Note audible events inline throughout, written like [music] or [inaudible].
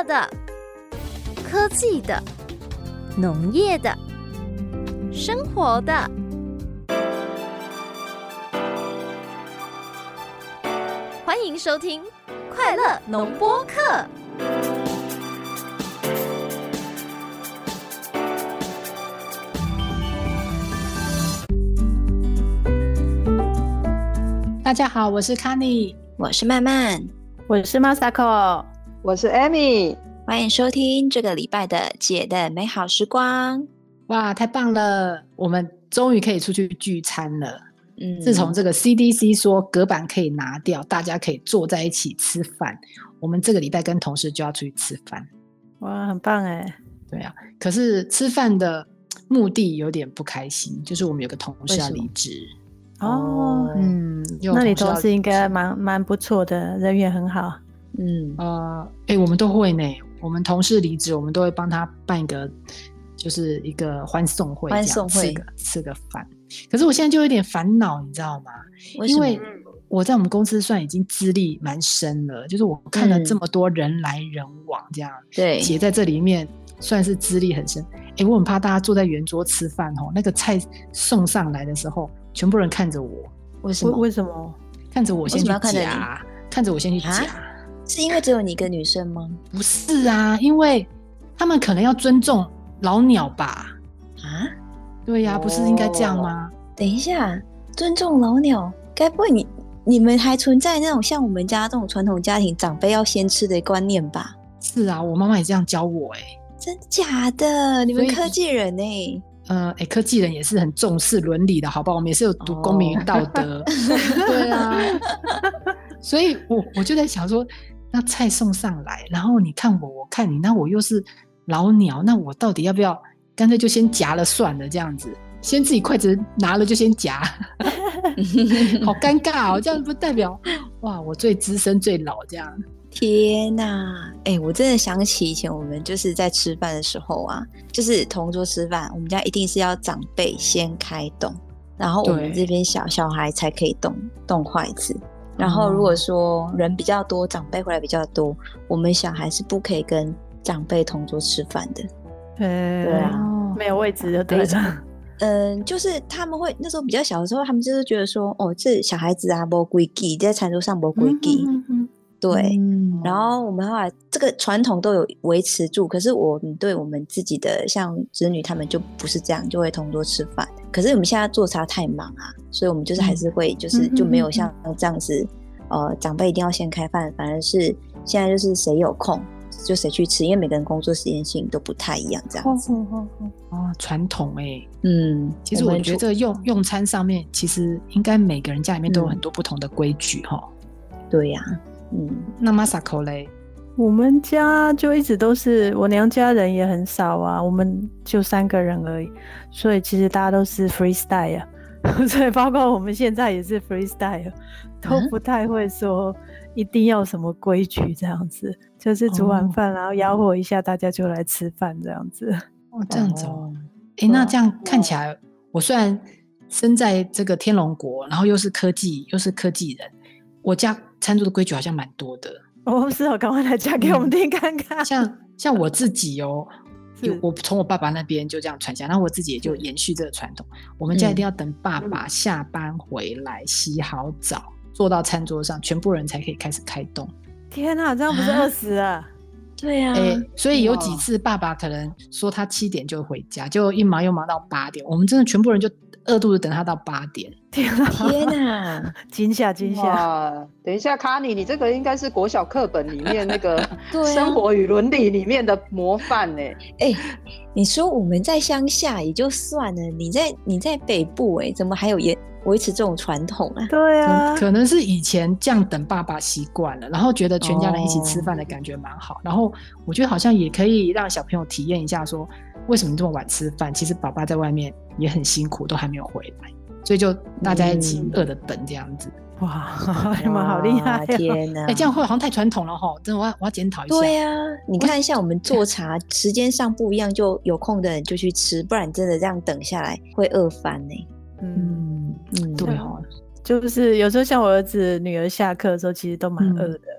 乐的、科技的、农业的、生活的，欢迎收听《快乐农播客》。大家好，我是 Kenny，我是曼曼，我是 Masako，我是 Amy，欢迎收听这个礼拜的姐的美好时光。哇，太棒了，我们终于可以出去聚餐了。嗯，自从这个 CDC 说隔板可以拿掉，大家可以坐在一起吃饭，我们这个礼拜跟同事就要出去吃饭。哇，很棒哎。对啊，可是吃饭的目的有点不开心，就是我们有个同事要离职。哦，嗯，那你同事应该蛮蛮不错的，人缘很好。嗯，呃，哎、欸，我们都会呢。我们同事离职，我们都会帮他办一个，就是一个欢送会，欢送会，吃个吃个饭。可是我现在就有点烦恼，你知道吗？为因为我在我们公司算已经资历蛮深了，就是我看了这么多人来人往，这样，对、嗯，姐在这里面算是资历很深。哎、欸，我很怕大家坐在圆桌吃饭哦，那个菜送上来的时候。全部人看着我，为什么？为什么？看着我先去夹，看着我先去夹，是因为只有你一个女生吗？不是啊，因为他们可能要尊重老鸟吧？啊？对呀、啊，不是应该这样吗？等一下，尊重老鸟，该不会你你们还存在那种像我们家这种传统家庭，长辈要先吃的观念吧？是啊，我妈妈也这样教我、欸，哎，真假的？你们科技人哎、欸。呃，哎，科技人也是很重视伦理的，好不好？我们也是有读公民与道德，oh. [laughs] 对啊。所以我我就在想说，那菜送上来，然后你看我，我看你，那我又是老鸟，那我到底要不要干脆就先夹了算了？这样子，先自己筷子拿了就先夹，[laughs] 好尴尬哦。这样不代表哇，我最资深最老这样。天呐，哎、欸，我真的想起以前我们就是在吃饭的时候啊，就是同桌吃饭，我们家一定是要长辈先开动，然后我们这边小小孩才可以动动筷子。然后如果说人比较多，长辈回来比较多，我们小孩是不可以跟长辈同桌吃饭的。对啊，没有位置的对着。[laughs] 嗯，就是他们会那时候比较小的时候，他们就是觉得说，哦，这小孩子啊，不规矩，在餐桌上不规矩。对，嗯、然后我们后来这个传统都有维持住，可是我们对我们自己的像子女他们就不是这样，就会同桌吃饭。可是我们现在做茶太忙啊，所以我们就是还是会就是就没有像这样子，嗯、呃，长辈一定要先开饭，反而是现在就是谁有空就谁去吃，因为每个人工作时间性都不太一样，这样子。哦，传统哎、欸，嗯，其实我觉得这个用用餐上面，其实应该每个人家里面都有很多不同的规矩哈、嗯。对呀、啊。嗯，那 Masako 嘞？我们家就一直都是我娘家人也很少啊，我们就三个人而已，所以其实大家都是 freestyle 啊，[laughs] 所以包括我们现在也是 freestyle，都不太会说一定要什么规矩这样子，嗯、就是煮完饭然后吆喝一下，大家就来吃饭这样子。哦，这样子哦。哎、欸，那这样看起来，我虽然生在这个天龙国，然后又是科技，又是科技人，我家。餐桌的规矩好像蛮多的哦，是哦，赶快来讲给我们听看看。嗯、像像我自己哦，有我从我爸爸那边就这样传下，然后我自己也就延续这个传统。我们家一定要等爸爸下班回来，洗好澡，坐到餐桌上，全部人才可以开始开动。天哪，这样不是饿死啊？对呀、啊欸，所以有几次爸爸可能说他七点就回家，就一忙又忙到八点，我们真的全部人就。饿肚子等他到八点，天哪！[laughs] 惊吓惊吓！等一下，卡尼，你这个应该是国小课本里面那个 [laughs] 生活与伦理里面的模范呢。哎、欸，你说我们在乡下也就算了，你在你在北部哎，怎么还有也维持这种传统啊？对啊，可能是以前这样等爸爸习惯了，然后觉得全家人一起吃饭的感觉蛮好，哦、然后我觉得好像也可以让小朋友体验一下说。为什么你这么晚吃饭？其实爸爸在外面也很辛苦，都还没有回来，所以就大家一起饿着等这样子。嗯、哇，[laughs] 你们好厉害、哦！天哪，哎、欸，这样会好像太传统了哈！真的，我要我要检讨一下。对呀、啊，你看一下我们做茶时间上不一样，就有空的人就去吃，不然真的这样等下来会饿翻呢。嗯嗯，对哦，就是有时候像我儿子女儿下课的时候，其实都蛮饿的。嗯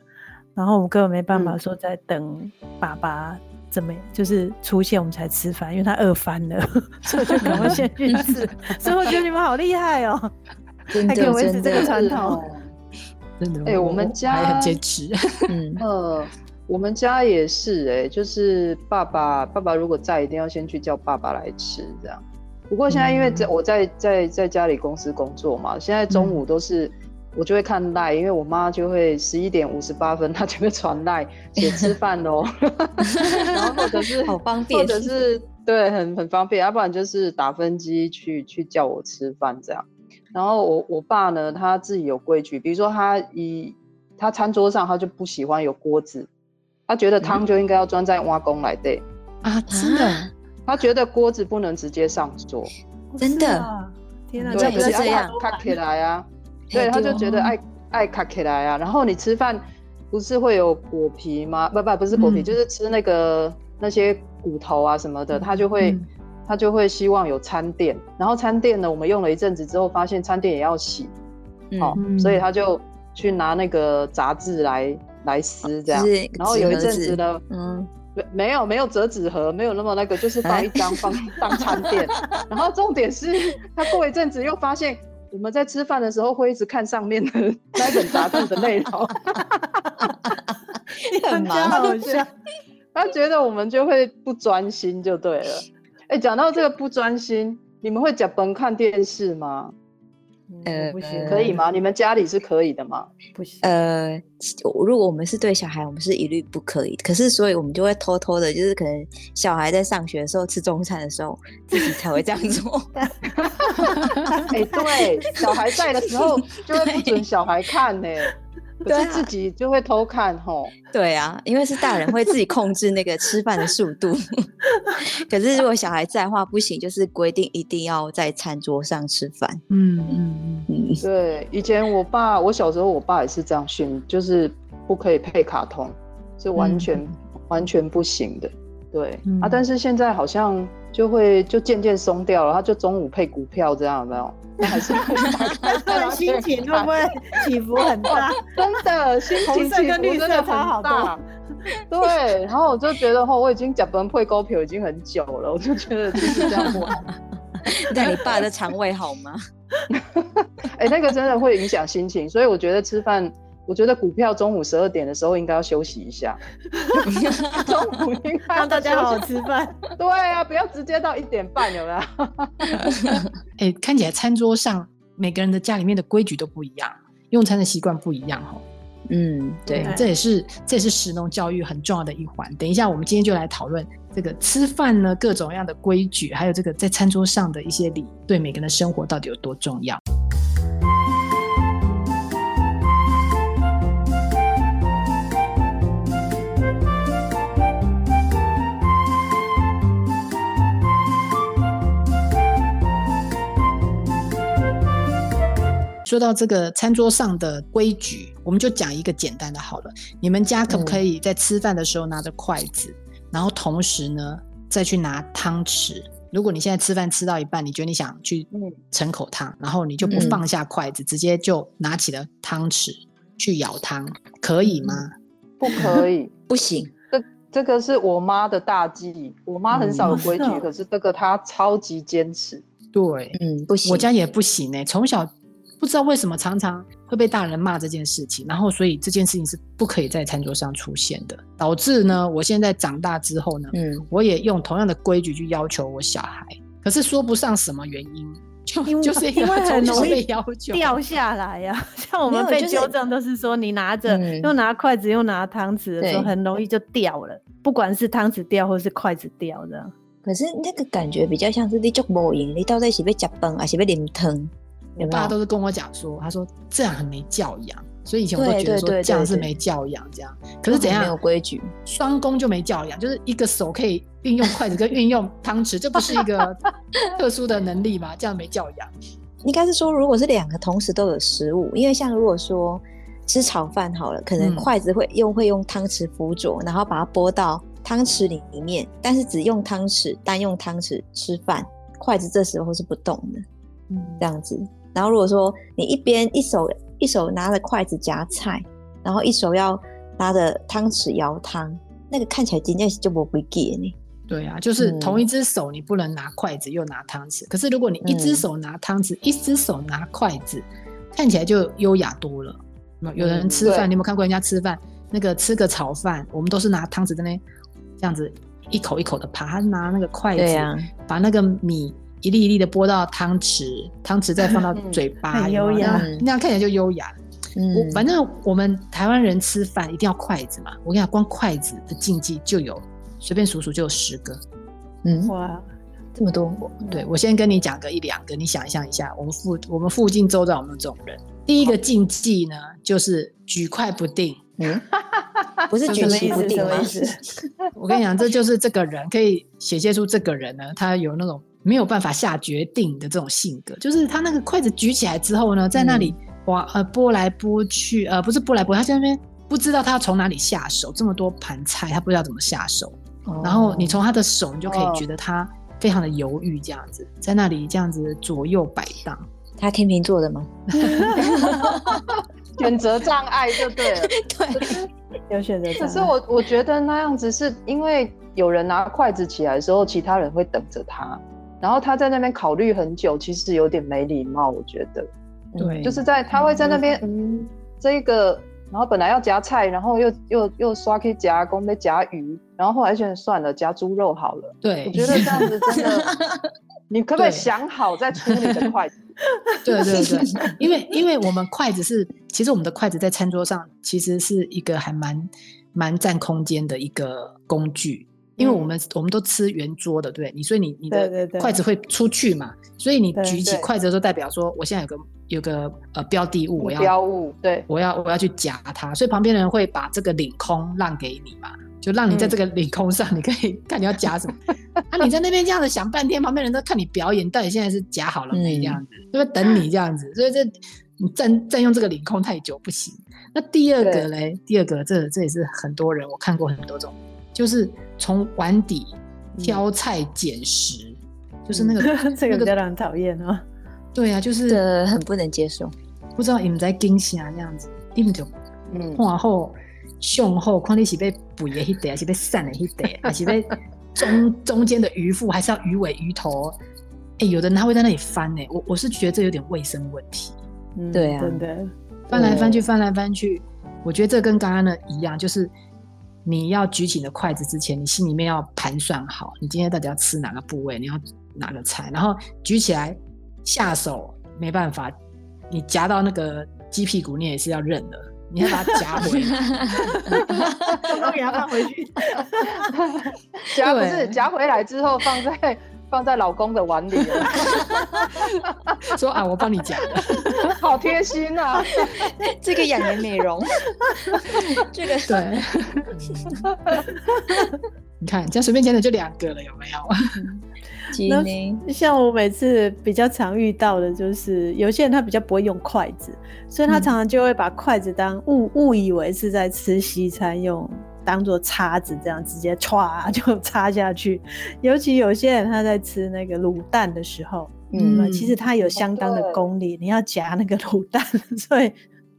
然后我们根本没办法说在等爸爸怎么就是出现我们才吃饭，因为他饿翻了，[laughs] 所以就赶快先 [laughs] 去吃。所以我觉得你们好厉害哦，还可以维持这个传统。真的，哎，我们家还很坚持。[laughs] 嗯呃，我们家也是哎，就是爸爸爸爸如果在，一定要先去叫爸爸来吃这样。不过现在因为在我在在在家里公司工作嘛，现在中午都是。我就会看赖，因为我妈就会十一点五十八分，她就会传赖写吃饭喽，[laughs] 然后或者是好方便，或者是对很很方便，要不然就是打分机去去叫我吃饭这样。然后我我爸呢，他自己有规矩，比如说他一他餐桌上他就不喜欢有锅子，他觉得汤就应该要装在碗公来对啊，真的，他觉得锅子不能直接上桌，真的，天哪，对，不是这样，卡起来啊。对，他就觉得爱爱卡起来啊，然后你吃饭不是会有果皮吗？不不不是果皮，嗯、就是吃那个那些骨头啊什么的，他就会、嗯、他就会希望有餐垫，然后餐垫呢，我们用了一阵子之后，发现餐垫也要洗，好、嗯。哦，所以他就去拿那个杂志来来撕这样，然后有一阵子呢，嗯，没没有没有折纸盒，没有那么那个，就是放一张放 [laughs] 当餐垫，然后重点是他过一阵子又发现。我们在吃饭的时候会一直看上面的 [laughs] 那本杂志的内容，[laughs] 很忙，好像他觉得我们就会不专心就对了。哎、欸，讲到这个不专心，你们会假崩看电视吗？呃，不行，可以吗？你们家里是可以的吗？不行。呃，如果我们是对小孩，我们是一律不可以。可是，所以我们就会偷偷的，就是可能小孩在上学的时候吃中餐的时候，自己才会这样做。[laughs] 哎、欸，对，小孩在的时候就会不准小孩看呢、欸。可是自己就会偷看吼，对啊，因为是大人会自己控制那个吃饭的速度。[laughs] 可是如果小孩在的话不行，就是规定一定要在餐桌上吃饭。嗯嗯嗯，对，以前我爸，我小时候我爸也是这样训，就是不可以配卡通，是完全、嗯、完全不行的。对、嗯、啊，但是现在好像就会就渐渐松掉了，他就中午配股票这样有没有？还是心情会不会起伏很大？[laughs] 真的，心情起伏真的很大。[laughs] 对，然后我就觉得，哦，我已经脚本配勾皮已经很久了，我就觉得就是这样玩。[laughs] 那你爸的肠胃好吗？哎、欸，那个真的会影响心情，所以我觉得吃饭。我觉得股票中午十二点的时候应该要休息一下，[laughs] 中午应该让大家好好吃饭。对啊，不要直接到一点半，有没有？[laughs] 哎、欸，看起来餐桌上每个人的家里面的规矩都不一样，用餐的习惯不一样哈。嗯，对，这也是这也是食农教育很重要的一环。等一下，我们今天就来讨论这个吃饭呢，各种各样的规矩，还有这个在餐桌上的一些礼，对每个人的生活到底有多重要。说到这个餐桌上的规矩，我们就讲一个简单的好了。你们家可不可以在吃饭的时候拿着筷子，嗯、然后同时呢再去拿汤匙？如果你现在吃饭吃到一半，你觉得你想去盛口汤，然后你就不放下筷子，嗯、直接就拿起了汤匙去舀汤，可以吗？不可以，[laughs] 不行。这这个是我妈的大忌，我妈很少有规 [laughs] 矩，嗯、可是这个她超级坚持。对，嗯，不行。我家也不行呢、欸，从小。不知道为什么常常会被大人骂这件事情，然后所以这件事情是不可以在餐桌上出现的，导致呢，我现在长大之后呢，嗯，我也用同样的规矩去要求我小孩，可是说不上什么原因，就 [laughs] 是因为很容易要掉下来呀、啊，[laughs] 像我们被纠正都是说你拿着、就是、又拿筷子又拿汤匙的时候，很容易就掉了，不管是汤匙掉或是筷子掉这样。可是那个感觉比较像是你做无用，你到底是要吃饭还是要淋汤？我爸都是跟我讲说，他说这样很没教养，所以以前我都觉得说这样是没教养，这样。可是怎样没有规矩，双工就没教养，就是一个手可以运用筷子跟运用汤匙，这不 [laughs] 是一个特殊的能力吗？这样没教养。应该是说，如果是两个同时都有食物，因为像如果说吃炒饭好了，可能筷子会用会用汤匙辅佐，然后把它拨到汤匙里面，但是只用汤匙单用汤匙吃饭，筷子这时候是不动的，嗯，这样子。然后如果说你一边一手一手拿着筷子夹菜，然后一手要拿着汤匙舀汤，那个看起来真的是就不会记呢。对啊，就是同一只手你不能拿筷子又拿汤匙，可是如果你一只手拿汤匙，一只手拿筷子，看起来就优雅多了。有人吃饭，你有没有看过人家吃饭？那个吃个炒饭，我们都是拿汤匙在那这样子一口一口的扒，他拿那个筷子，把那个米一粒一粒的拨到汤匙，汤匙再放到 [laughs] 嘴巴，优雅，那样看起来就优雅。嗯我反正我们台湾人吃饭一定要筷子嘛，我跟你讲，光筷子的禁忌就有，随便数数就有十个。嗯，哇，这么多。对，我先跟你讲个一两个，你想象一下，我们附我们附近周遭有没有这种人？第一个禁忌呢，就是举筷不定。嗯，[laughs] 不是举棋不定吗？我跟你讲，这就是这个人可以显现出这个人呢，他有那种没有办法下决定的这种性格。就是他那个筷子举起来之后呢，在那里哇呃拨来拨去，呃不是拨来拨，他在那边不知道他要从哪里下手，这么多盘菜，他不知道怎么下手。然后你从他的手，你就可以觉得他非常的犹豫，这样子在那里这样子左右摆荡。他天秤座的吗？[laughs] 选择障碍就对了，[laughs] 对，有选择障碍。可是我我觉得那样子是因为有人拿筷子起来的时候，其他人会等着他，然后他在那边考虑很久，其实有点没礼貌。我觉得，对，就是在他会在那边，嗯，这个，然后本来要夹菜，然后又又又刷去夹公被夹鱼，然后后来选算了，夹猪肉好了。对，我觉得这样子真的。[laughs] 你可不可以想好再出你的筷子？[laughs] 对对对，因为因为我们筷子是，其实我们的筷子在餐桌上其实是一个还蛮蛮占空间的一个工具，因为我们、嗯、我们都吃圆桌的，对，你所以你你的筷子会出去嘛，对对对，所以你举起筷子的时候，代表说我现在有个有个呃标的物，我要标物，对，我要我要去夹它，所以旁边的人会把这个领空让给你嘛。就让你在这个领空上，你可以看你要夹什么。[laughs] 啊，你在那边这样子想半天，旁边人都看你表演，到底现在是夹好了没？这样子，就会等你这样子。所以这你占占用这个领空太久不行。那第二个嘞，第二个这这也是很多人我看过很多种，就是从碗底挑菜捡食，就是那个 [laughs] 这个比较让人讨厌啊。对啊，就是很不能接受。不知道你们在惊吓这样子，你们就嗯，然后。胸后，看你是被补的一点，还是被散的一点，[laughs] 还是被中中间的鱼腹，还是要鱼尾鱼头？哎、欸，有的人他会在那里翻呢。我我是觉得这有点卫生问题。嗯，对啊，真的翻来翻去，翻来翻去。我觉得这跟刚刚的一样，就是你要举起你的筷子之前，你心里面要盘算好，你今天到底要吃哪个部位，你要哪个菜，然后举起来下手没办法，你夹到那个鸡屁股，你也是要认的。你要把它夹回来，都给它放回去。[laughs] 夹不是夹回来之后放在放在老公的碗里了。[laughs] 说啊，我帮你夹，[laughs] 好贴心啊！[laughs] 这个养颜美容，这个对。你看，这样随便夹的就两个了，有没有？那像我每次比较常遇到的就是，有些人他比较不会用筷子，所以他常常就会把筷子当误误以为是在吃西餐用，当做叉子这样直接歘就插下去。[laughs] 尤其有些人他在吃那个卤蛋的时候，嗯，其实他有相当的功力，你要夹那个卤蛋，所以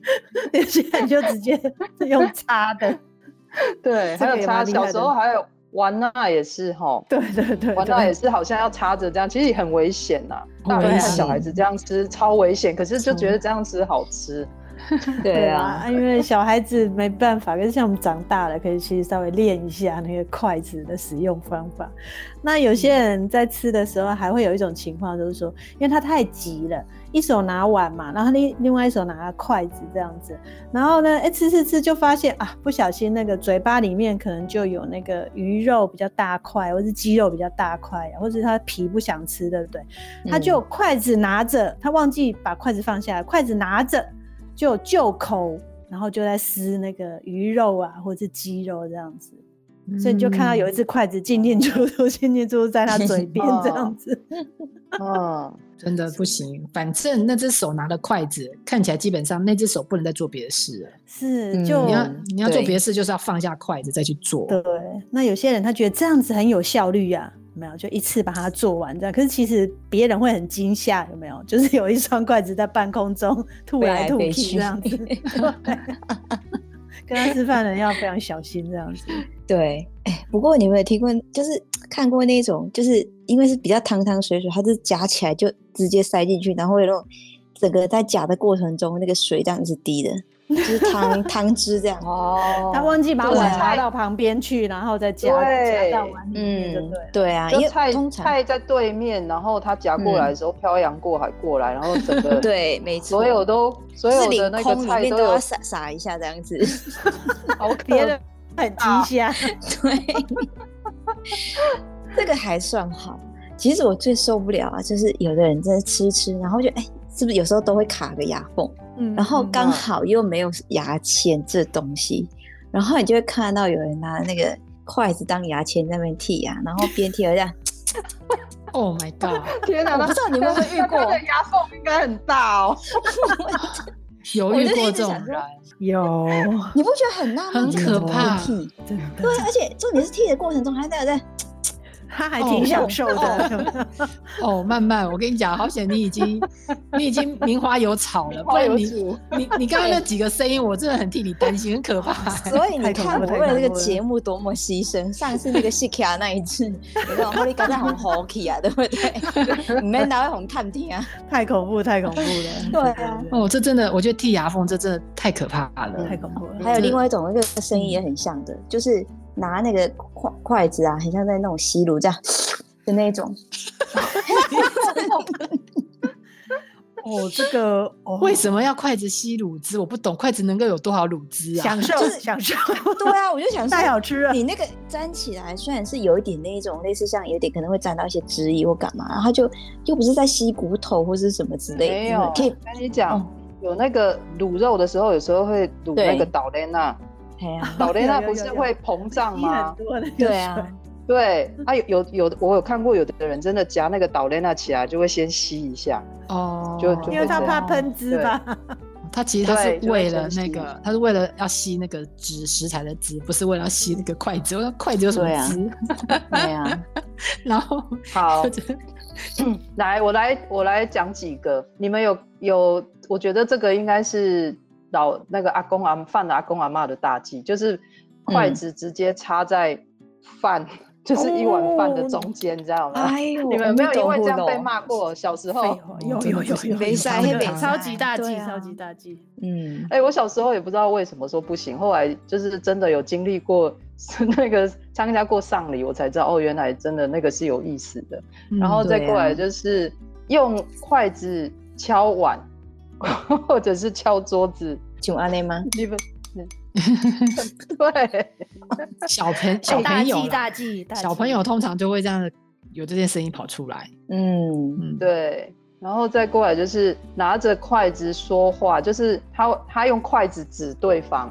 [laughs] 有些人就直接用叉的。[laughs] 对，还有叉，小时候还有。玩那也是哈，对对对，玩那也是好像要插着这样，其实也很危险呐。大人看小孩子这样吃超危险，可是就觉得这样吃好吃。[laughs] 对啊，因为小孩子没办法，可是像我们长大了，可以去稍微练一下那个筷子的使用方法。那有些人在吃的时候，还会有一种情况，就是说，因为他太急了，一手拿碗嘛，然后另另外一手拿筷子这样子，然后呢，哎，吃吃吃就发现啊，不小心那个嘴巴里面可能就有那个鱼肉比较大块，或是鸡肉比较大块，或是他皮不想吃，对不对？他就筷子拿着，他忘记把筷子放下来，筷子拿着。就就口，然后就在撕那个鱼肉啊，或者是鸡肉这样子，嗯、所以你就看到有一只筷子进进出出，进进出出在他嘴边这样子。哦，[laughs] 真的不行。反正那只手拿的筷子，看起来基本上那只手不能再做别的事了。是，就、嗯、你要你要做别的事，就是要放下筷子再去做。对，那有些人他觉得这样子很有效率呀、啊。没有，就一次把它做完这样。可是其实别人会很惊吓，有没有？就是有一双筷子在半空中吐来吐去这样子。[laughs] 可跟他吃饭的人要非常小心这样子。对，哎，不过你有没有听过，就是看过那种，就是因为是比较汤汤水水，它是夹起来就直接塞进去，然后有那种整个在夹的过程中，那个水这样子滴的。就是汤 [laughs] 汤汁这样。哦，他忘记把碗拿到旁边去，然后再夹夹到碗里面，对对啊，因为菜菜在对面，然后他夹过来的时候漂洋过海过来，然后整个对，没错，所有都所有的那个菜都要撒撒一下这样子，[laughs] 好别的很惊吓，对，[laughs] 这个还算好。其实我最受不了啊，就是有的人在吃一吃，然后就哎，是不是有时候都会卡个牙缝？然后刚好又没有牙签这东西，嗯、然后你就会看到有人拿那个筷子当牙签在那边剔牙，然后边剔而这样。[laughs] Oh my god！[laughs] 天哪，我不知道你们有没有遇过？牙缝应该很大哦。[laughs] 有遇过这种人？有。你不觉得很纳闷？很可怕。对，而且重点是剔的过程中还在在。他还挺享受的。哦，慢慢，我跟你讲，好险你已经 [laughs] 你已经名花有草了，不然你你你刚刚那几个声音，我真的很替你担心，很可怕。[laughs] 所以你看，我为了这个节目多么牺牲。上次那个西卡那一次，你看我你刚才很好奇啊，对不对？你们哪会很探听啊？太恐怖，太恐怖了。对啊。哦，这真的，我觉得剔牙缝这真的太可怕了，太恐怖了。还有另外一种，那个声音也很像的，就是。拿那个筷筷子啊，很像在那种吸炉这样的那种。[laughs] 哦，这个、[laughs] 哦、为什么要筷子吸乳汁？我不懂，筷子能够有多少乳汁啊？享受，就是享受。对啊，我就想说太好吃了。你那个沾起来，虽然是有一点那种类似像有点可能会沾到一些汁液或干嘛，然后就又不是在吸骨头或是什么之类的。没有，可以跟你讲，嗯、有那个卤肉的时候，有时候会卤那个岛莲娜。老雷那不是会膨胀吗？对啊，[laughs] 对啊，有有有，我有看过有的人真的夹那个岛雷那起来就会先吸一下哦，就因为他怕喷汁吧。[laughs] 他其实他是为了那个，他是为了要吸那个汁食材的汁，不是为了要吸那个筷子。我说筷子有什么汁？对啊，[laughs] 然后好，来我来我来讲几个，你们有有，我觉得这个应该是。老那个阿公阿犯了阿公阿妈的大忌，就是筷子直接插在饭，嗯、[laughs] 就是一碗饭的中间，你知道吗？哎呦，[laughs] 你们有没有因为这样被骂过？小时候有有有 [laughs] 有，没塞没超级大忌，超级大忌。嗯，哎，我小时候也不知道为什么说不行，后来就是真的有经历过那个参加过丧礼，我才知道哦，原来真的那个是有意思的。嗯、然后再过来就是用筷子敲碗。[laughs] 或者是敲桌子，就安内吗？你们 [laughs] 对，小朋小朋友大忌大忌，小朋友通常就会这样有这些声音跑出来。嗯嗯，对。然后再过来就是拿着筷子说话，就是他他用筷子指对方。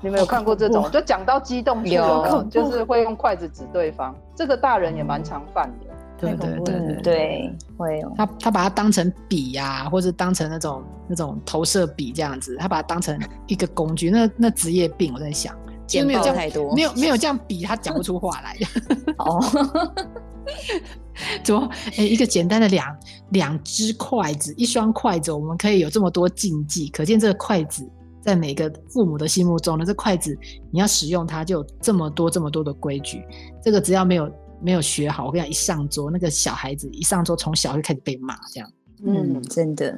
你们有看过这种？就讲到激动有，就是会用筷子指对方。这个大人也蛮常犯的。对对对对对，会有他他把它当成笔呀，或者当成那种那种投射笔这样子，他把它当成一个工具，那那职业病我在想，见报太多，没有 [laughs] 没有这样比他讲不出话来。[laughs] 哦，怎么？哎，一个简单的两两只筷子，一双筷子，我们可以有这么多禁忌，可见这个筷子在每个父母的心目中呢，这筷子你要使用它就有这么多这么多的规矩，这个只要没有。没有学好，我跟你讲，一上桌，那个小孩子一上桌，从小就开始被骂，这样。嗯，真的。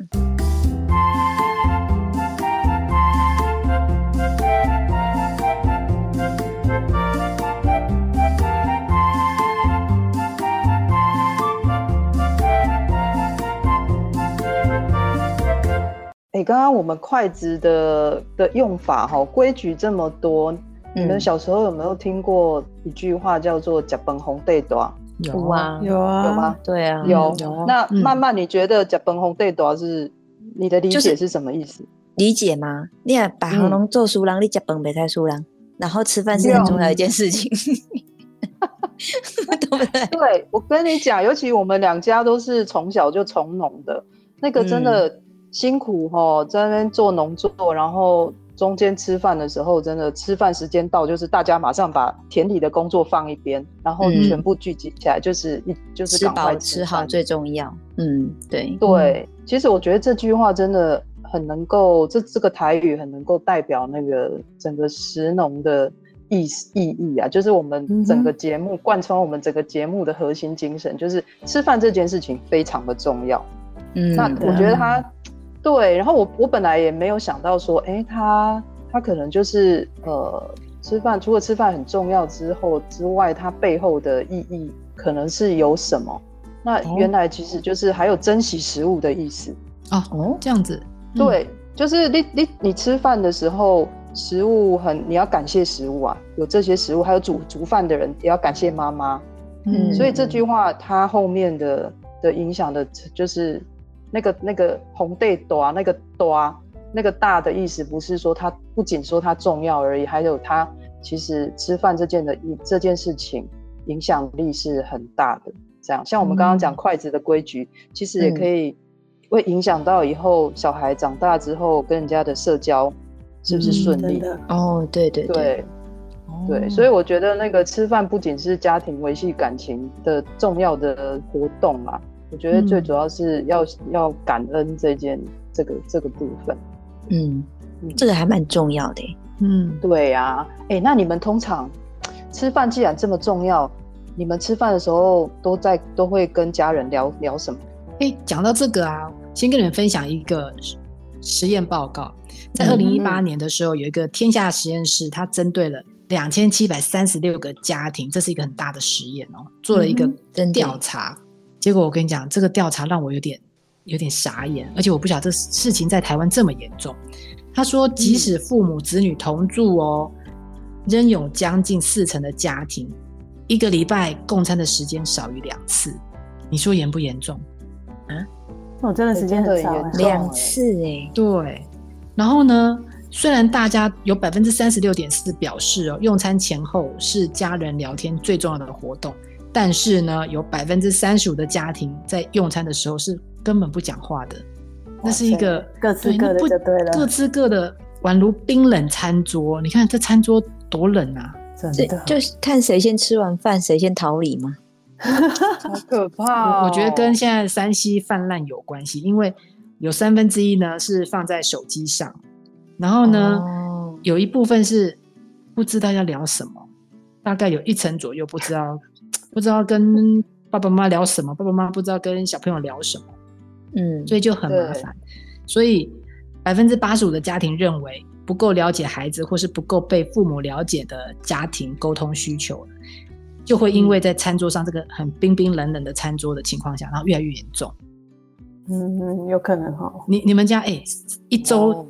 哎，刚刚我们筷子的的用法，哈，规矩这么多。你们小时候有没有听过一句话叫做“甲本红对多”？有啊，有啊，有吗？对啊，有。那慢慢你觉得“甲本红对多”是你的理解是什么意思？理解吗？你看把红龙做书郎，你甲本没太书郎，然后吃饭是很重要一件事情，[laughs] 对不对？对，我跟你讲，尤其我们两家都是从小就从农的，那个真的辛苦哦，在那边做农作，然后。中间吃饭的时候，真的吃饭时间到，就是大家马上把田里的工作放一边，然后全部聚集起来，就是一、嗯、就是赶快吃，吃好最重要。嗯，对对，其实我觉得这句话真的很能够这这个台语很能够代表那个整个食农的意意义啊，就是我们整个节目贯穿我们整个节目的核心精神，就是吃饭这件事情非常的重要。嗯，那我觉得他对，然后我我本来也没有想到说，哎、欸，他他可能就是呃，吃饭除了吃饭很重要之后之外，它背后的意义可能是有什么？那原来其实就是还有珍惜食物的意思。哦哦，这样子，对，就是你你你吃饭的时候，食物很你要感谢食物啊，有这些食物，还有煮煮饭的人也要感谢妈妈，嗯，所以这句话它后面的的影响的，就是那个那个红带多那个多那个大的意思，不是说它不仅说它重要而已，还有它其实吃饭这件的这件事情影响力是很大的。这样，像我们刚刚讲筷子的规矩，嗯、其实也可以会影响到以后小孩长大之后跟人家的社交是不是顺利？嗯、哦，对对对对，对，对，所以我觉得那个吃饭不仅是家庭维系感情的重要的活动嘛，我觉得最主要是要、嗯、要感恩这件这个这个部分。嗯，这个还蛮重要的。嗯，对呀、啊。哎、欸，那你们通常吃饭既然这么重要？你们吃饭的时候都在都会跟家人聊聊什么？哎、欸，讲到这个啊，先跟你们分享一个实验报告。在二零一八年的时候，有一个天下实验室，它针对了两千七百三十六个家庭，这是一个很大的实验哦，做了一个调查。结果我跟你讲，这个调查让我有点有点傻眼，而且我不晓得这事情在台湾这么严重。他说，即使父母子女同住哦，仍有将近四成的家庭。一个礼拜共餐的时间少于两次，你说严不严重？啊？我真的时间很少，两次哎。对，然后呢？虽然大家有百分之三十六点四表示哦，用餐前后是家人聊天最重要的活动，但是呢，有百分之三十五的家庭在用餐的时候是根本不讲话的。那是一个各吃各的就对了，各吃各的，宛如冰冷餐桌。你看这餐桌多冷啊！真的就是看谁先吃完饭，谁先逃离吗？[laughs] 好可怕、哦！我觉得跟现在山西泛滥有关系，因为有三分之一呢是放在手机上，然后呢、哦、有一部分是不知道要聊什么，大概有一成左右不知道不知道跟爸爸妈妈聊什么，爸爸妈妈不知道跟小朋友聊什么，嗯，所以就很麻烦。所以百分之八十五的家庭认为。不够了解孩子，或是不够被父母了解的家庭沟通需求，就会因为在餐桌上这个很冰冰冷冷的餐桌的情况下，然后越来越严重。嗯，有可能哈。你你们家哎、欸，一周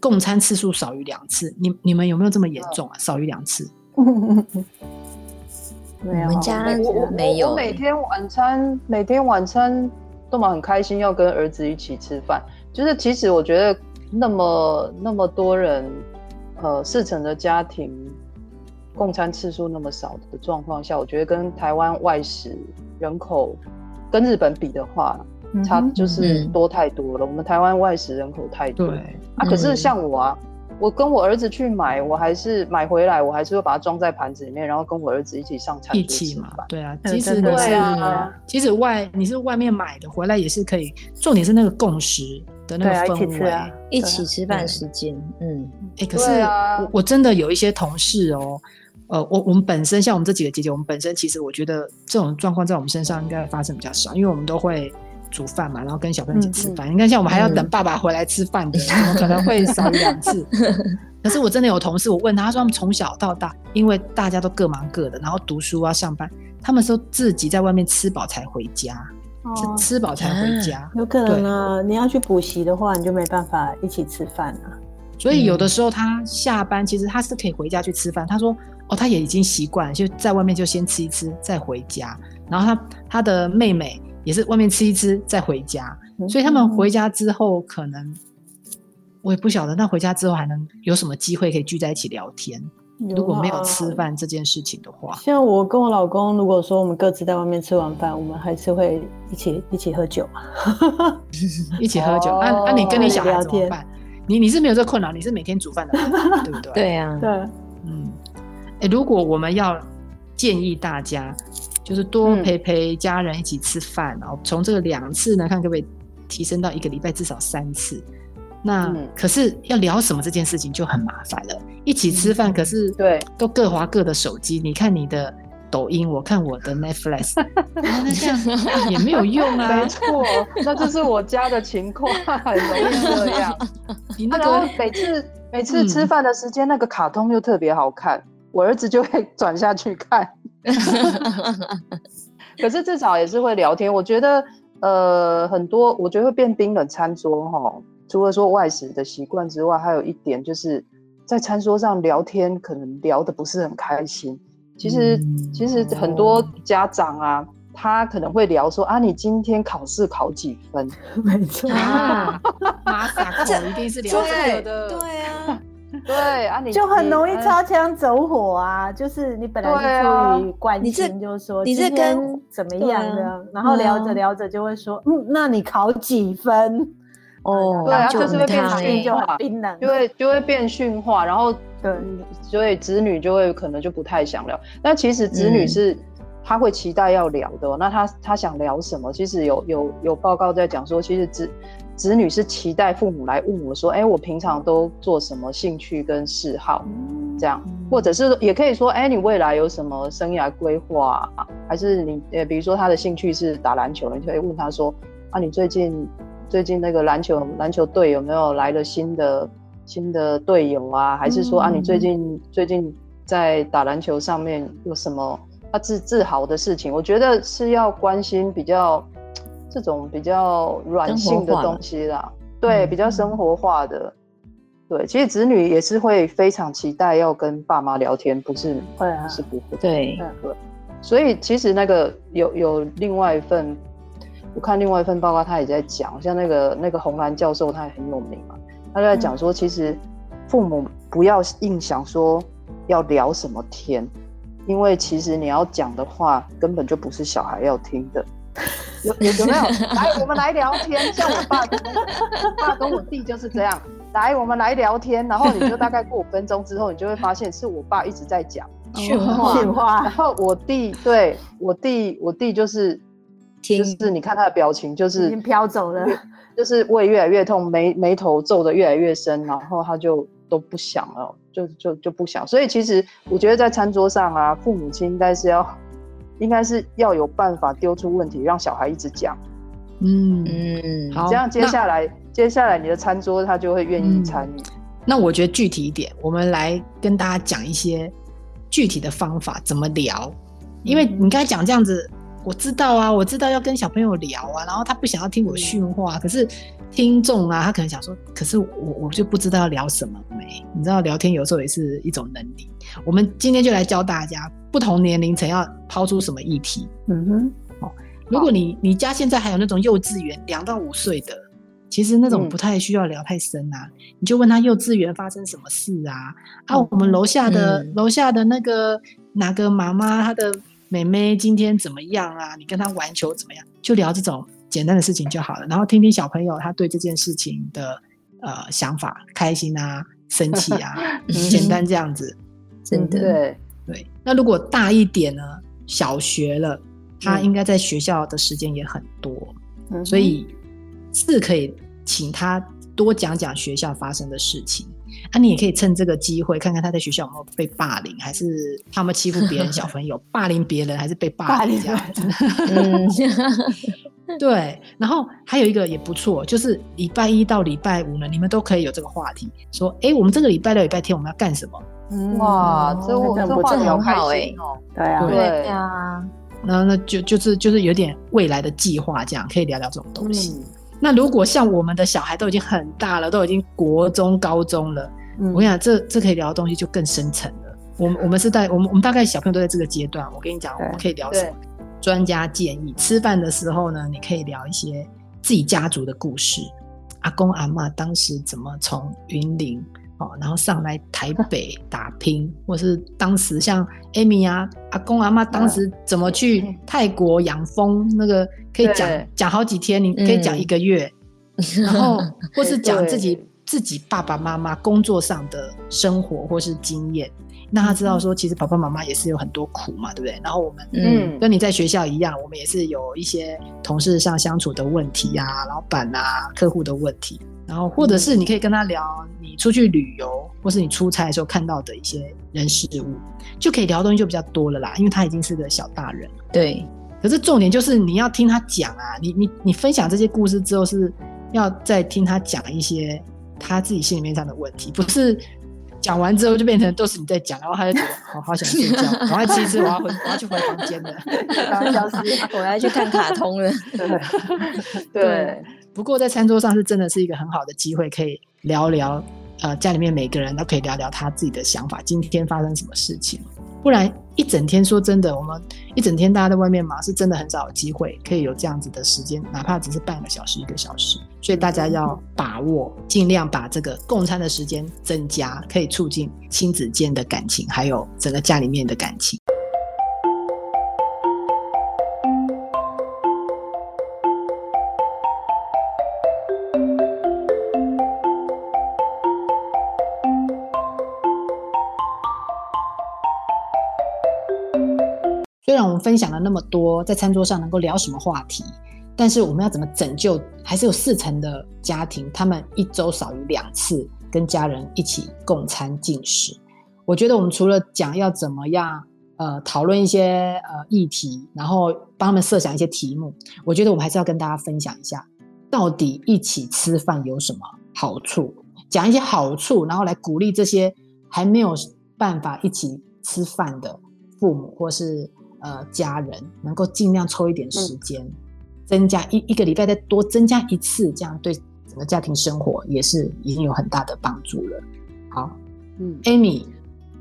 共餐次数少于两次，你你们有没有这么严重啊？少于两次？[laughs] 没有，我们家没有。我每天晚餐每天晚餐都蛮很开心，要跟儿子一起吃饭。就是其实我觉得。那么那么多人，呃，四成的家庭共餐次数那么少的状况下，我觉得跟台湾外食人口跟日本比的话，差就是多太多了。嗯、我们台湾外食人口太多，对啊。可是像我啊，嗯、我跟我儿子去买，我还是买回来，我还是会把它装在盘子里面，然后跟我儿子一起上餐一起嘛。对啊，其实对啊，其实外你是外面买的，回来也是可以。重点是那个共识。的那个氛围，啊，一起吃饭时间，嗯，哎、欸，可是我我真的有一些同事哦，呃，我我们本身像我们这几个姐姐，我们本身其实我觉得这种状况在我们身上应该发生比较少，因为我们都会煮饭嘛，然后跟小朋友一起吃饭。嗯、你看，像我们还要等爸爸回来吃饭的，嗯、可能会少一两次。[laughs] 可是我真的有同事，我问他，他说他们从小到大，因为大家都各忙各的，然后读书啊、上班，他们说自己在外面吃饱才回家。是吃饱才回家，啊，有可能啊。你要去补习的话，你就没办法一起吃饭啊。所以有的时候他下班，其实他是可以回家去吃饭。他说：“哦，他也已经习惯了，就在外面就先吃一吃，再回家。然后他他的妹妹也是外面吃一吃，再回家。所以他们回家之后，可能我也不晓得，那回家之后还能有什么机会可以聚在一起聊天？”如果没有吃饭这件事情的话，像我跟我老公，如果说我们各自在外面吃完饭，我们还是会一起一起喝酒，一起喝酒。[laughs] [laughs] 那那、哦啊啊、你跟你小孩怎么办？[laughs] 你你是没有这困扰，你是每天煮饭的，对不对？对呀、啊，对，嗯。哎，如果我们要建议大家，就是多陪陪家人一起吃饭，然后从这个两次呢，看可不可以提升到一个礼拜至少三次。那、嗯、可是要聊什么这件事情就很麻烦了。一起吃饭，可是对，都各划各的手机。你看你的抖音，我看我的 Netflix，[laughs] 那这样 [laughs] 也没有用啊。没错，那就是我家的情况，很容易这样。[laughs] 你那个每次每次吃饭的时间，那个卡通又特别好看，我儿子就会转下去看。[laughs] 可是至少也是会聊天。我觉得呃，很多我觉得会变冰冷餐桌哈。除了说外食的习惯之外，还有一点就是在餐桌上聊天，可能聊的不是很开心。其实，嗯、其实很多家长啊，哦、他可能会聊说啊，你今天考试考几分？[laughs] 没错啊，马撒克 [laughs] 一定是聊这个的。对，对啊，对啊，你就很容易擦枪走火啊。就是你本来是出于关心，就是说你是跟怎么样的，啊、然后聊着聊着就会说，嗯，嗯，那你考几分？哦，对啊，就是会变驯化，就会就会变驯化，然后对，所以子女就会可能就不太想聊。那其实子女是、嗯、他会期待要聊的，那他他想聊什么？其实有有有报告在讲说，其实子子女是期待父母来问我说，哎，我平常都做什么兴趣跟嗜好，嗯、这样，或者是也可以说，哎，你未来有什么生涯规划、啊？还是你呃，比如说他的兴趣是打篮球，你可以问他说，啊，你最近。最近那个篮球篮球队有没有来了新的新的队友啊？还是说啊，你最近最近在打篮球上面有什么他自自豪的事情？我觉得是要关心比较这种比较软性的东西啦，对，比较生活化的。对，其实子女也是会非常期待要跟爸妈聊天，不是？会啊，是不会。对，对。所以其实那个有有另外一份。我看另外一份报告，他也在讲，像那个那个红兰教授，他也很有名嘛。他就在讲说，其实父母不要硬想说要聊什么天，因为其实你要讲的话，根本就不是小孩要听的。有有有没有？[laughs] 来，我们来聊天。像我爸跟我爸跟我弟就是这样。来，我们来聊天。然后你就大概过五分钟之后，你就会发现是我爸一直在讲 [laughs] 训话，训话。然后我弟对我弟，我弟就是。就是你看他的表情，就是已经飘走了，就是胃越来越痛，眉眉头皱的越来越深，然后他就都不想了，就就就不想。所以其实我觉得在餐桌上啊，父母亲应该是要，应该是要有办法丢出问题，让小孩一直讲。嗯嗯，好，这样接下来接下来你的餐桌他就会愿意参与。那我觉得具体一点，我们来跟大家讲一些具体的方法，怎么聊？因为你刚才讲这样子。我知道啊，我知道要跟小朋友聊啊，然后他不想要听我训话，可是听众啊，他可能想说，可是我我就不知道要聊什么没？你知道聊天有时候也是一种能力。我们今天就来教大家，不同年龄层要抛出什么议题。嗯哼，哦，如果你你家现在还有那种幼稚园两到五岁的，其实那种不太需要聊太深啊，嗯、你就问他幼稚园发生什么事啊？啊，我们楼下的、嗯、楼下的那个哪个妈妈她的。妹妹今天怎么样啊？你跟她玩球怎么样？就聊这种简单的事情就好了。然后听听小朋友他对这件事情的呃想法，开心啊，生气啊，[laughs] 简单这样子。[laughs] 真的对对。那如果大一点呢？小学了，他应该在学校的时间也很多，嗯、所以是可以请他多讲讲学校发生的事情。啊，你也可以趁这个机会看看他在学校有没有被霸凌，还是他们欺负别人小朋友，[laughs] 霸凌别人还是被霸凌这样子。嗯，[laughs] 对。然后还有一个也不错，就是礼拜一到礼拜五呢，你们都可以有这个话题，说，哎，我们这个礼拜六、礼拜天我们要干什么？嗯、哇，这我这话题好开心哦。对啊，对呀。然后那就就是就是有点未来的计划，这样可以聊聊这种东西。嗯那如果像我们的小孩都已经很大了，都已经国中、高中了，嗯、我跟你讲，这这可以聊的东西就更深层了。我们我们是在我们我们大概小朋友都在这个阶段。我跟你讲，我们可以聊什么？专家建议，吃饭的时候呢，你可以聊一些自己家族的故事，阿公阿妈当时怎么从云林。哦，然后上来台北 [laughs] 打拼，或是当时像 Amy 啊，阿公阿妈当时怎么去泰国养蜂，那个可以讲讲好几天，你可以讲一个月，然后 [laughs] 或是讲自己自己爸爸妈妈工作上的生活或是经验，让他知道说，其实爸爸妈妈也是有很多苦嘛，对不对？然后我们嗯，跟你在学校一样，我们也是有一些同事上相处的问题啊，老板啊，客户的问题。然后或者是你可以跟他聊你出去旅游，或是你出差的时候看到的一些人事物，就可以聊的东西就比较多了啦。因为他已经是个小大人，对。可是重点就是你要听他讲啊，你你你分享这些故事之后，是要再听他讲一些他自己心里面上的问题，不是讲完之后就变成都是你在讲，然后他就觉得好好想睡觉，[laughs] 赶快吃一吃，我要回我要去回房间了，消失，我要去看卡通了。对对。不过在餐桌上是真的是一个很好的机会，可以聊聊，呃，家里面每个人都可以聊聊他自己的想法，今天发生什么事情。不然一整天，说真的，我们一整天大家在外面忙，是真的很少有机会可以有这样子的时间，哪怕只是半个小时、一个小时。所以大家要把握，尽量把这个共餐的时间增加，可以促进亲子间的感情，还有整个家里面的感情。然我们分享了那么多，在餐桌上能够聊什么话题，但是我们要怎么拯救？还是有四成的家庭，他们一周少于两次跟家人一起共餐进食。我觉得我们除了讲要怎么样，呃，讨论一些呃议题，然后帮他们设想一些题目，我觉得我们还是要跟大家分享一下，到底一起吃饭有什么好处，讲一些好处，然后来鼓励这些还没有办法一起吃饭的父母或是。呃，家人能够尽量抽一点时间，嗯、增加一一个礼拜再多增加一次，这样对整个家庭生活也是已经有很大的帮助了。好，嗯，Amy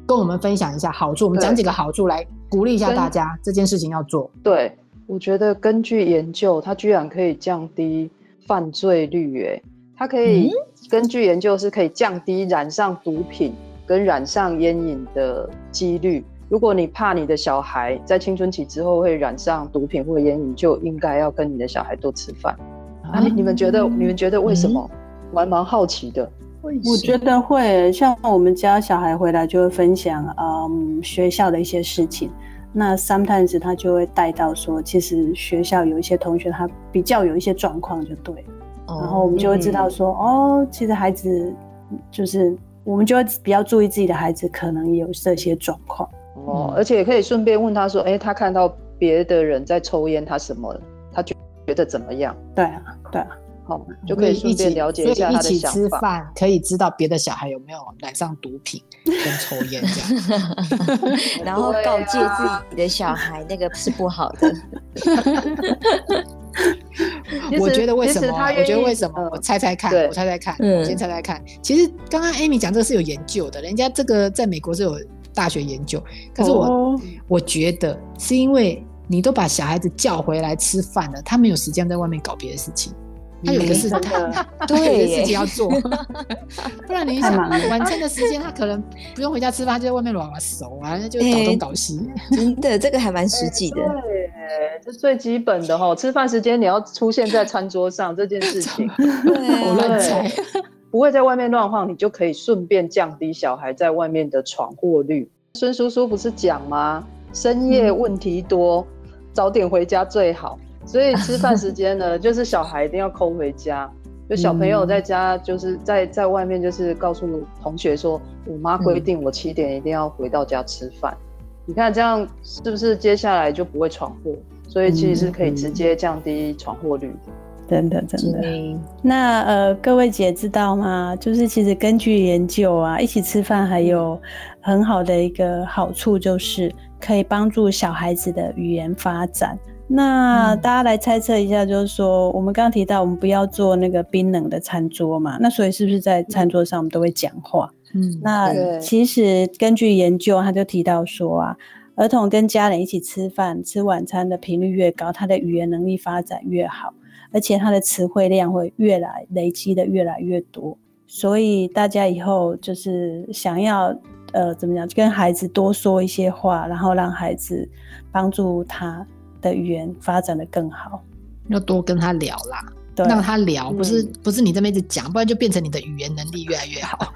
跟我们分享一下好处，我们讲几个好处来鼓励一下大家，这件事情要做。对，我觉得根据研究，它居然可以降低犯罪率，哎，它可以、嗯、根据研究是可以降低染上毒品跟染上烟瘾的几率。如果你怕你的小孩在青春期之后会染上毒品或烟瘾，就应该要跟你的小孩多吃饭。啊，你们觉得？你们觉得为什么？嗯、我还蛮好奇的。我觉得会，像我们家小孩回来就会分享，嗯，学校的一些事情。那 sometimes 他就会带到说，其实学校有一些同学他比较有一些状况，就对。哦、然后我们就会知道说，嗯、哦，其实孩子就是我们就会比较注意自己的孩子可能有这些状况。哦，而且也可以顺便问他说：“哎、欸，他看到别的人在抽烟，他什么？他觉觉得怎么样？”对啊，对啊，好，就可以顺便了解一下他的想法。所以一起吃饭可以知道别的小孩有没有染上毒品跟抽烟这样，[laughs] 然后告诫自己的小孩那个是不好的。[laughs] 我觉得为什么？我觉得为什么？我猜猜看，我猜猜看，我先猜猜看。其实刚刚 Amy 讲这个是有研究的，人家这个在美国是有。大学研究，可是我、oh. 我觉得是因为你都把小孩子叫回来吃饭了，他没有时间在外面搞别的事情，[laughs] 他有一个事情，对，有的事情要做，[laughs] 不然你想晚餐的时间，他可能不用回家吃饭，他就在外面玩玩手啊，就搞东搞西。真的，这个还蛮实际的。对，这最基本的哈，吃饭时间你要出现在餐桌上这件事情，[laughs] 我乱猜。不会在外面乱晃，你就可以顺便降低小孩在外面的闯祸率。孙叔叔不是讲吗？深夜问题多，嗯、早点回家最好。所以吃饭时间呢，就是小孩一定要抠回家。就小朋友在家，就是在在外面，就是告诉同学说，我妈规定我七点一定要回到家吃饭。嗯、你看这样是不是接下来就不会闯祸？所以其实是可以直接降低闯祸率。真的，真的。那呃，各位姐知道吗？就是其实根据研究啊，一起吃饭还有很好的一个好处，就是可以帮助小孩子的语言发展。那大家来猜测一下，就是说，我们刚刚提到我们不要做那个冰冷的餐桌嘛，那所以是不是在餐桌上我们都会讲话？嗯，那其实根据研究，他就提到说啊，儿童跟家人一起吃饭、吃晚餐的频率越高，他的语言能力发展越好。而且他的词汇量会越来累积的越来越多，所以大家以后就是想要呃怎么讲，跟孩子多说一些话，然后让孩子帮助他的语言发展的更好，要多跟他聊啦，对让他聊，不是、嗯、不是你这么一直讲，不然就变成你的语言能力越来越好，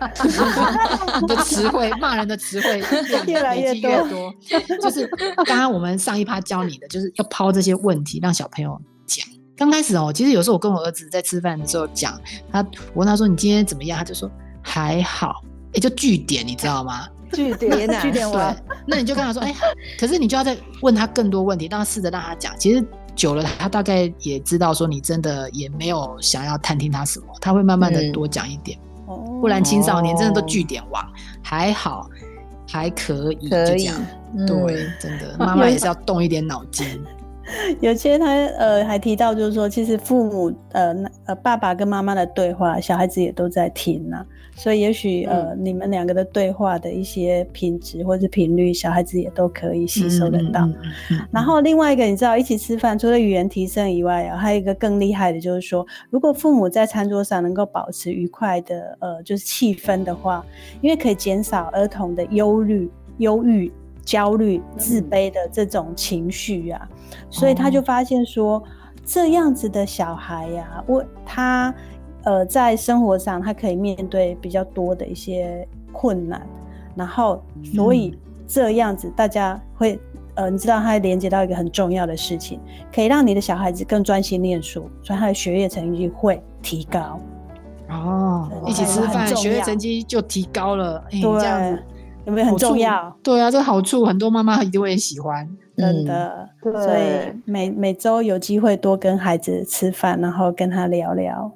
[laughs] 你的词汇骂人的词汇 [laughs] 越来越多，越多。就是刚刚我们上一趴教你的，就是要抛这些问题让小朋友讲。刚开始哦，其实有时候我跟我儿子在吃饭的时候讲，他我问他说你今天怎么样，他就说还好，哎，就句点，你知道吗？[laughs] 句点啊，句点 [laughs] 完，那你就跟他说，哎，可是你就要再问他更多问题，让他试着让他讲。其实久了，他大概也知道说你真的也没有想要探听他什么，他会慢慢的多讲一点。嗯、不然青少年真的都句点王，哦、还好还可以，可以，嗯、对，真的妈妈也是要动一点脑筋。[laughs] 有些他呃还提到，就是说，其实父母呃呃爸爸跟妈妈的对话，小孩子也都在听呐、啊。所以也许呃你们两个的对话的一些品质或者频率，小孩子也都可以吸收得到。然后另外一个，你知道，一起吃饭除了语言提升以外啊，还有一个更厉害的，就是说，如果父母在餐桌上能够保持愉快的呃就是气氛的话，因为可以减少儿童的忧虑、忧郁。焦虑、自卑的这种情绪啊，所以他就发现说，哦、这样子的小孩呀、啊，我他呃在生活上他可以面对比较多的一些困难，然后所以这样子大家会呃，你知道他还连接到一个很重要的事情，可以让你的小孩子更专心念书，所以他的学业成绩会提高。哦，一起吃饭，学业成绩就提高了。这样子有没有很重要？对啊，这个好处很多妈妈一定会喜欢，真的。嗯、所以每每周有机会多跟孩子吃饭，然后跟他聊聊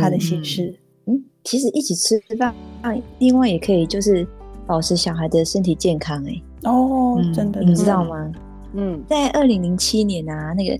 他的心事。嗯，嗯，其实一起吃饭，另外也可以就是保持小孩的身体健康、欸。哎，哦，真的，你知道吗？嗯，在二零零七年啊，那个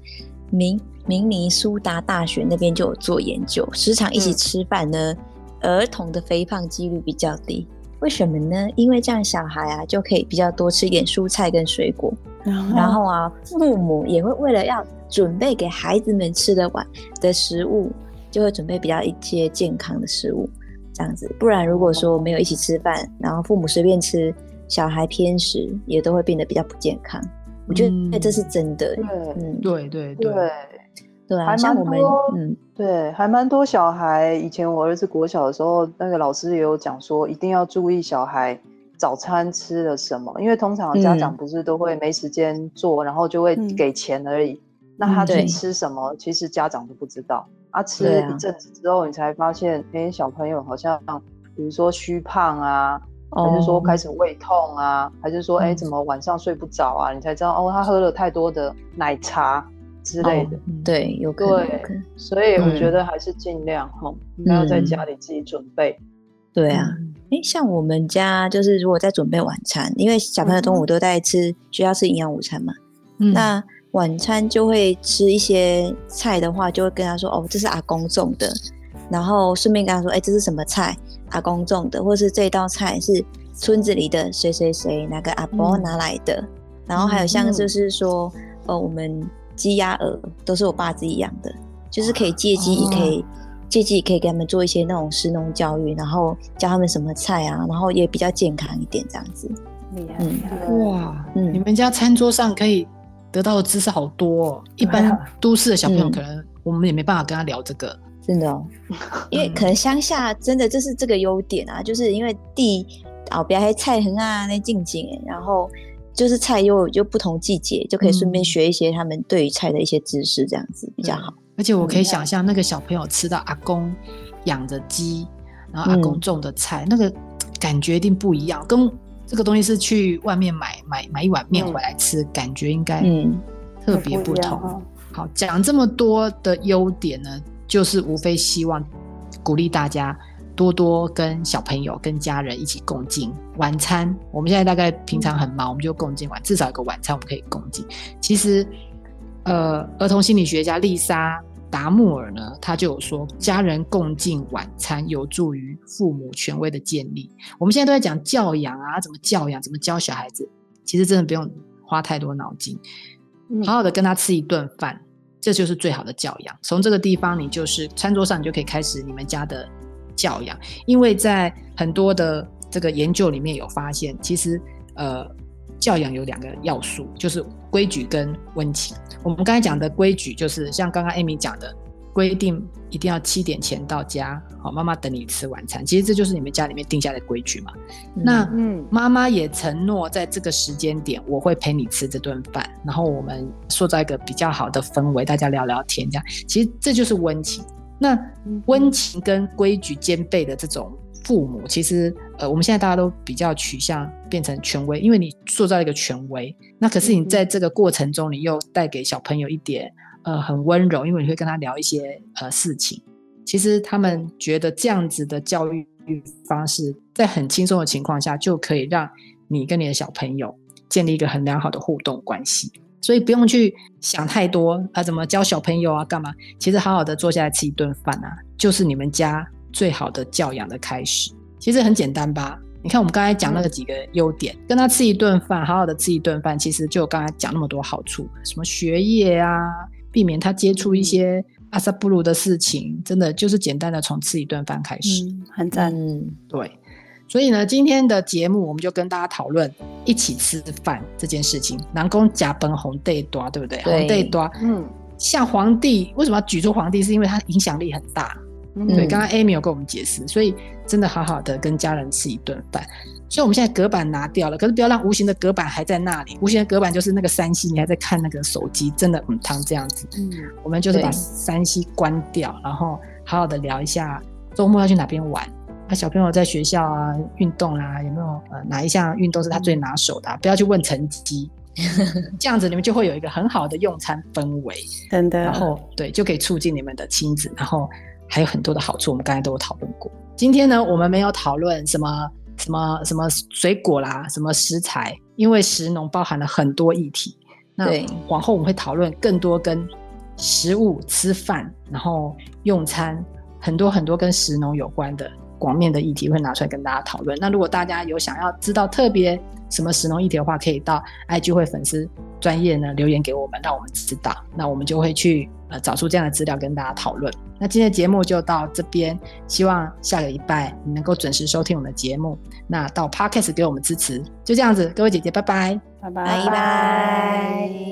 明明尼苏达大学那边就有做研究，时常一起吃饭呢，嗯、儿童的肥胖几率比较低。为什么呢？因为这样小孩啊就可以比较多吃一点蔬菜跟水果，然后，然后啊父母也会为了要准备给孩子们吃的碗的食物，就会准备比较一些健康的食物，这样子。不然如果说没有一起吃饭，然后父母随便吃，小孩偏食也都会变得比较不健康。我觉得这是真的。嗯，对对对。对啊，像我们，嗯，对，还蛮多小孩。以前我儿子国小的时候，那个老师也有讲说，一定要注意小孩早餐吃了什么，因为通常家长不是都会没时间做，嗯、然后就会给钱而已。嗯、那他去吃什么，其实家长都不知道。啊，吃了一阵子之后，你才发现，哎、欸，小朋友好像，比如说虚胖啊，还是说开始胃痛啊，哦、还是说，哎、欸，怎么晚上睡不着啊？你才知道，哦，他喝了太多的奶茶。之类的，对，有可能，所以我觉得还是尽量哈，应该要在家里自己准备。对啊，哎，像我们家就是如果在准备晚餐，因为小朋友中午都在吃需要吃营养午餐嘛，那晚餐就会吃一些菜的话，就会跟他说哦，这是阿公种的，然后顺便跟他说，哎，这是什么菜？阿公种的，或是这道菜是村子里的谁谁谁哪个阿婆拿来的，然后还有像就是说，呃，我们。鸡鸭鹅都是我爸自己养的，就是可以借机，也可以借机，也可以给他们做一些那种食农教育，然后教他们什么菜啊，然后也比较健康一点这样子。嗯，哇，嗯，你们家餐桌上可以得到的知识好多哦。一般都市的小朋友可能我们也没办法跟他聊这个，真的哦，[laughs] 因为可能乡下真的就是这个优点啊，就是因为地哦，比较菜很啊那静静，然后。就是菜又又不同季节，就可以顺便学一些他们对于菜的一些知识，这样子比较好。而且我可以想象那个小朋友吃到阿公养的鸡，然后阿公种的菜，嗯、那个感觉一定不一样。跟这个东西是去外面买买买一碗面回来吃，嗯、感觉应该特别不同。嗯、好，讲这么多的优点呢，就是无非希望鼓励大家。多多跟小朋友、跟家人一起共进晚餐。我们现在大概平常很忙，我们就共进晚，至少有个晚餐我们可以共进。其实，呃，儿童心理学家丽莎达穆尔呢，他就有说，家人共进晚餐有助于父母权威的建立。我们现在都在讲教养啊，怎么教养，怎么教小孩子，其实真的不用花太多脑筋，好好的跟他吃一顿饭，这就是最好的教养。从这个地方，你就是餐桌上，你就可以开始你们家的。教养，因为在很多的这个研究里面有发现，其实呃，教养有两个要素，就是规矩跟温情。我们刚才讲的规矩，就是像刚刚 Amy 讲的，规定一定要七点前到家，好，妈妈等你吃晚餐。其实这就是你们家里面定下的规矩嘛。嗯、那嗯，妈妈也承诺在这个时间点，我会陪你吃这顿饭，然后我们塑造一个比较好的氛围，大家聊聊天，这样。其实这就是温情。那温情跟规矩兼备的这种父母，其实呃，我们现在大家都比较取向变成权威，因为你塑造一个权威，那可是你在这个过程中，你又带给小朋友一点。呃，很温柔，因为你会跟他聊一些呃事情。其实他们觉得这样子的教育方式，在很轻松的情况下，就可以让你跟你的小朋友建立一个很良好的互动关系。所以不用去想太多啊，怎么教小朋友啊，干嘛？其实好好的坐下来吃一顿饭啊，就是你们家最好的教养的开始。其实很简单吧？你看我们刚才讲那个几个优点，跟他吃一顿饭，好好的吃一顿饭，其实就刚才讲那么多好处，什么学业啊。避免他接触一些阿萨布鲁的事情，真的就是简单的从吃一顿饭开始，嗯、很赞。嗯，对。所以呢，今天的节目我们就跟大家讨论一起吃饭这件事情。南宫甲本红帝多，对不对？皇帝多，嗯，像皇帝为什么要举出皇帝？是因为他影响力很大。嗯、对，刚刚 Amy 有跟我们解释，所以真的好好的跟家人吃一顿饭。所以我们现在隔板拿掉了，可是不要让无形的隔板还在那里。无形的隔板就是那个三 C，你还在看那个手机，真的很烫这样子。嗯，我们就是把三 C 关掉，然后好好的聊一下周末要去哪边玩。那小朋友在学校啊，运动啊，有没有呃哪一项运动是他最拿手的啊？不要去问成绩，[laughs] 这样子你们就会有一个很好的用餐氛围，真的。然后对，就可以促进你们的亲子，然后还有很多的好处，我们刚才都有讨论过。今天呢，我们没有讨论什么。什么什么水果啦，什么食材，因为食农包含了很多议题。那往后我们会讨论更多跟食物、吃饭，然后用餐，很多很多跟食农有关的广面的议题会拿出来跟大家讨论。那如果大家有想要知道特别什么食农议题的话，可以到 IG 会粉丝专业呢留言给我们，让我们知道，那我们就会去呃找出这样的资料跟大家讨论。那今天的节目就到这边，希望下个礼拜你能够准时收听我们的节目。那到 Podcast 给我们支持，就这样子，各位姐姐，拜拜，拜拜，拜拜。